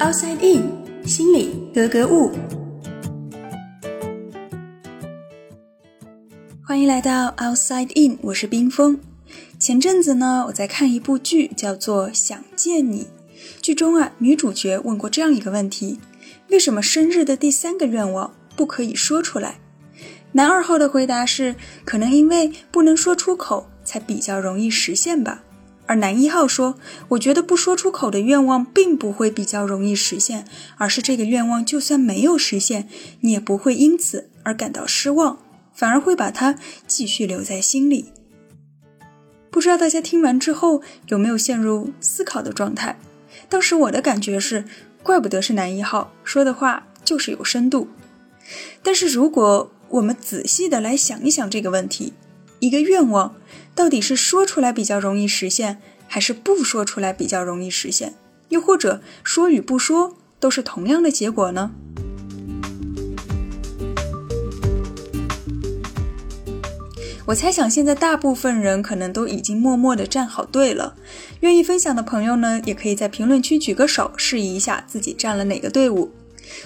Outside In，心里格格物。欢迎来到 Outside In，我是冰峰。前阵子呢，我在看一部剧，叫做《想见你》。剧中啊，女主角问过这样一个问题：为什么生日的第三个愿望不可以说出来？男二号的回答是：可能因为不能说出口，才比较容易实现吧。而男一号说：“我觉得不说出口的愿望并不会比较容易实现，而是这个愿望就算没有实现，你也不会因此而感到失望，反而会把它继续留在心里。”不知道大家听完之后有没有陷入思考的状态？当时我的感觉是，怪不得是男一号说的话就是有深度。但是如果我们仔细的来想一想这个问题，一个愿望。到底是说出来比较容易实现，还是不说出来比较容易实现？又或者说与不说都是同样的结果呢？我猜想现在大部分人可能都已经默默的站好队了。愿意分享的朋友呢，也可以在评论区举个手，示意一下自己站了哪个队伍。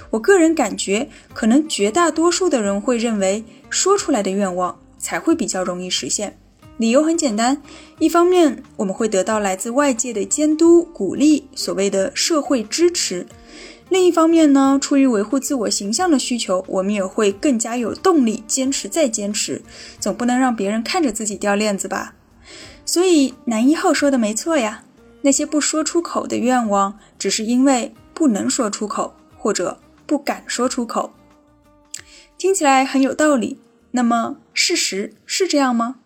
我个人感觉，可能绝大多数的人会认为，说出来的愿望才会比较容易实现。理由很简单，一方面我们会得到来自外界的监督、鼓励，所谓的社会支持；另一方面呢，出于维护自我形象的需求，我们也会更加有动力坚持再坚持，总不能让别人看着自己掉链子吧。所以男一号说的没错呀，那些不说出口的愿望，只是因为不能说出口，或者不敢说出口。听起来很有道理，那么事实是这样吗？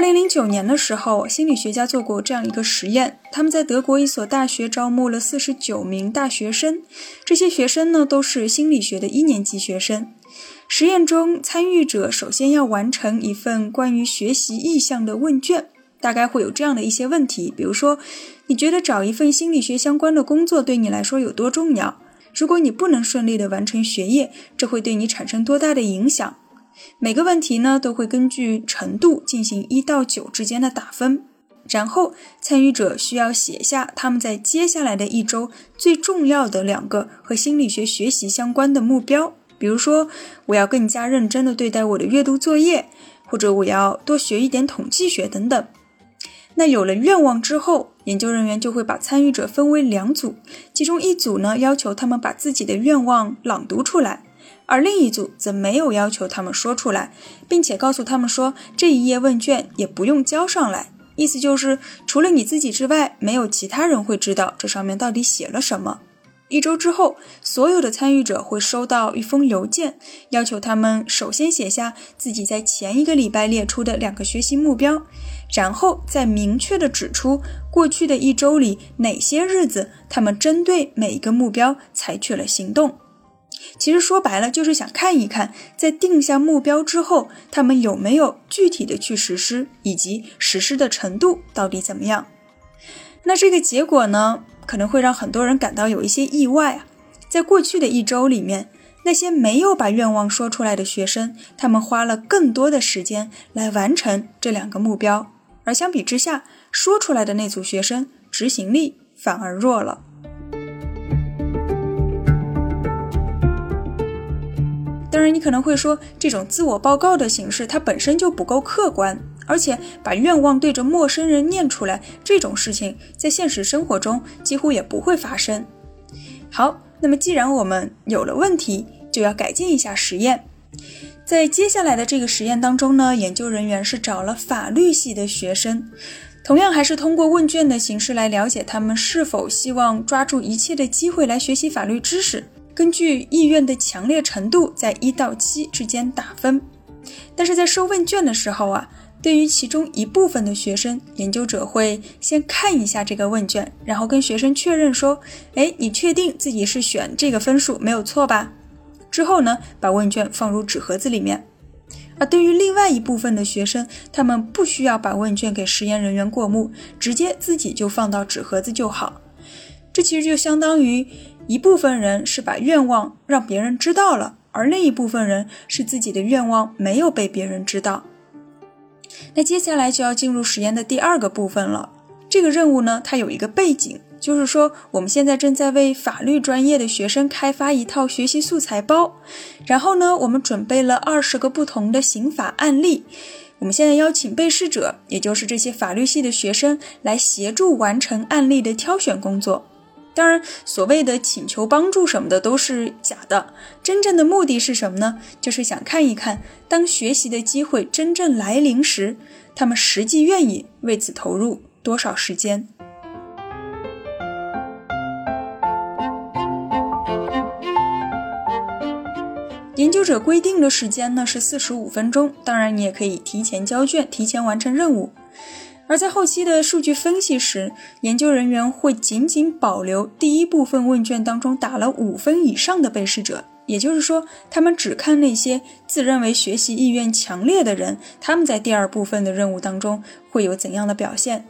二零零九年的时候，心理学家做过这样一个实验。他们在德国一所大学招募了四十九名大学生，这些学生呢都是心理学的一年级学生。实验中，参与者首先要完成一份关于学习意向的问卷，大概会有这样的一些问题，比如说，你觉得找一份心理学相关的工作对你来说有多重要？如果你不能顺利的完成学业，这会对你产生多大的影响？每个问题呢都会根据程度进行一到九之间的打分，然后参与者需要写下他们在接下来的一周最重要的两个和心理学学习相关的目标，比如说我要更加认真的对待我的阅读作业，或者我要多学一点统计学等等。那有了愿望之后，研究人员就会把参与者分为两组，其中一组呢要求他们把自己的愿望朗读出来。而另一组则没有要求他们说出来，并且告诉他们说这一页问卷也不用交上来，意思就是除了你自己之外，没有其他人会知道这上面到底写了什么。一周之后，所有的参与者会收到一封邮件，要求他们首先写下自己在前一个礼拜列出的两个学习目标，然后再明确的指出过去的一周里哪些日子他们针对每一个目标采取了行动。其实说白了，就是想看一看，在定下目标之后，他们有没有具体的去实施，以及实施的程度到底怎么样。那这个结果呢，可能会让很多人感到有一些意外啊。在过去的一周里面，那些没有把愿望说出来的学生，他们花了更多的时间来完成这两个目标，而相比之下，说出来的那组学生，执行力反而弱了。当然，你可能会说，这种自我报告的形式它本身就不够客观，而且把愿望对着陌生人念出来这种事情，在现实生活中几乎也不会发生。好，那么既然我们有了问题，就要改进一下实验。在接下来的这个实验当中呢，研究人员是找了法律系的学生，同样还是通过问卷的形式来了解他们是否希望抓住一切的机会来学习法律知识。根据意愿的强烈程度，在一到七之间打分。但是在收问卷的时候啊，对于其中一部分的学生，研究者会先看一下这个问卷，然后跟学生确认说：“哎，你确定自己是选这个分数没有错吧？”之后呢，把问卷放入纸盒子里面。而对于另外一部分的学生，他们不需要把问卷给实验人员过目，直接自己就放到纸盒子就好。这其实就相当于。一部分人是把愿望让别人知道了，而另一部分人是自己的愿望没有被别人知道。那接下来就要进入实验的第二个部分了。这个任务呢，它有一个背景，就是说我们现在正在为法律专业的学生开发一套学习素材包，然后呢，我们准备了二十个不同的刑法案例，我们现在邀请被试者，也就是这些法律系的学生来协助完成案例的挑选工作。当然，所谓的请求帮助什么的都是假的，真正的目的是什么呢？就是想看一看，当学习的机会真正来临时，他们实际愿意为此投入。多少时间？研究者规定的时间呢是四十五分钟。当然，你也可以提前交卷，提前完成任务。而在后期的数据分析时，研究人员会仅仅保留第一部分问卷当中打了五分以上的被试者，也就是说，他们只看那些自认为学习意愿强烈的人，他们在第二部分的任务当中会有怎样的表现。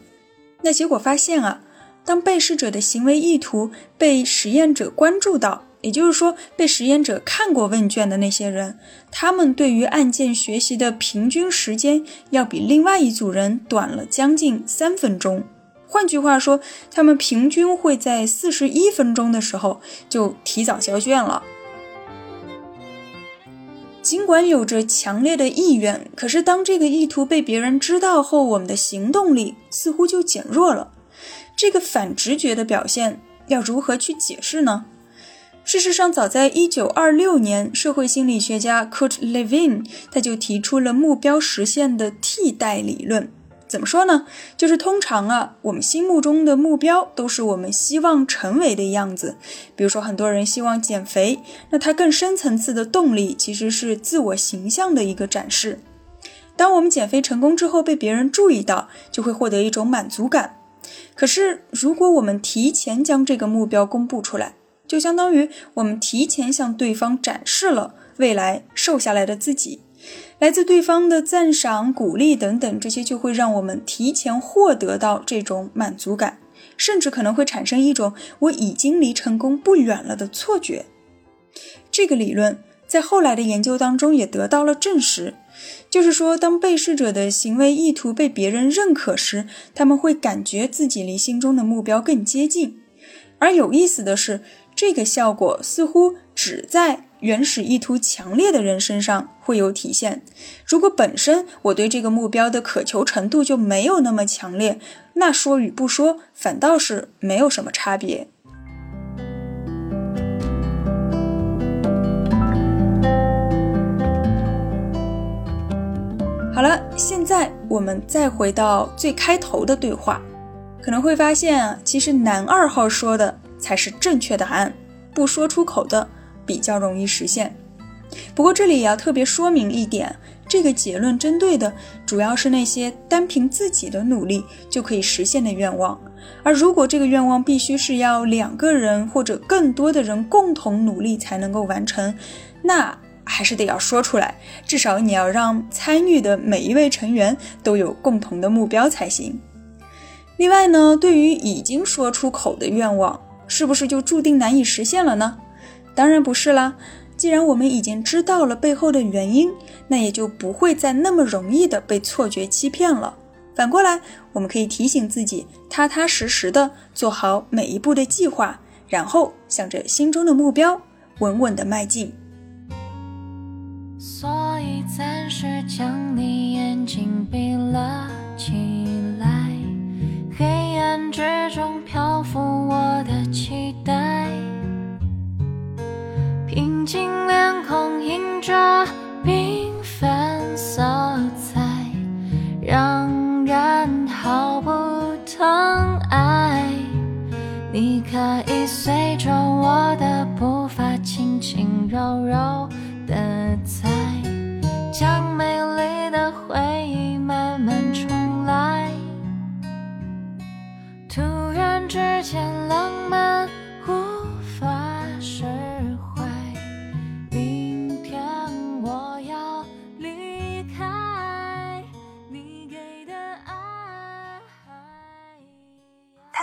那结果发现啊，当被试者的行为意图被实验者关注到，也就是说被实验者看过问卷的那些人，他们对于案件学习的平均时间要比另外一组人短了将近三分钟。换句话说，他们平均会在四十一分钟的时候就提早交卷了。尽管有着强烈的意愿，可是当这个意图被别人知道后，我们的行动力似乎就减弱了。这个反直觉的表现要如何去解释呢？事实上，早在1926年，社会心理学家 Kurt Lewin 他就提出了目标实现的替代理论。怎么说呢？就是通常啊，我们心目中的目标都是我们希望成为的样子。比如说，很多人希望减肥，那他更深层次的动力其实是自我形象的一个展示。当我们减肥成功之后被别人注意到，就会获得一种满足感。可是，如果我们提前将这个目标公布出来，就相当于我们提前向对方展示了未来瘦下来的自己。来自对方的赞赏、鼓励等等，这些就会让我们提前获得到这种满足感，甚至可能会产生一种我已经离成功不远了的错觉。这个理论在后来的研究当中也得到了证实，就是说，当被试者的行为意图被别人认可时，他们会感觉自己离心中的目标更接近。而有意思的是，这个效果似乎只在。原始意图强烈的人身上会有体现。如果本身我对这个目标的渴求程度就没有那么强烈，那说与不说反倒是没有什么差别。好了，现在我们再回到最开头的对话，可能会发现，其实男二号说的才是正确答案，不说出口的。比较容易实现，不过这里也要特别说明一点，这个结论针对的主要是那些单凭自己的努力就可以实现的愿望，而如果这个愿望必须是要两个人或者更多的人共同努力才能够完成，那还是得要说出来，至少你要让参与的每一位成员都有共同的目标才行。另外呢，对于已经说出口的愿望，是不是就注定难以实现了呢？当然不是啦，既然我们已经知道了背后的原因，那也就不会再那么容易的被错觉欺骗了。反过来，我们可以提醒自己，踏踏实实的做好每一步的计划，然后向着心中的目标稳稳的迈进。所以暂时将找不疼爱。你可以随着我的步伐，轻轻柔柔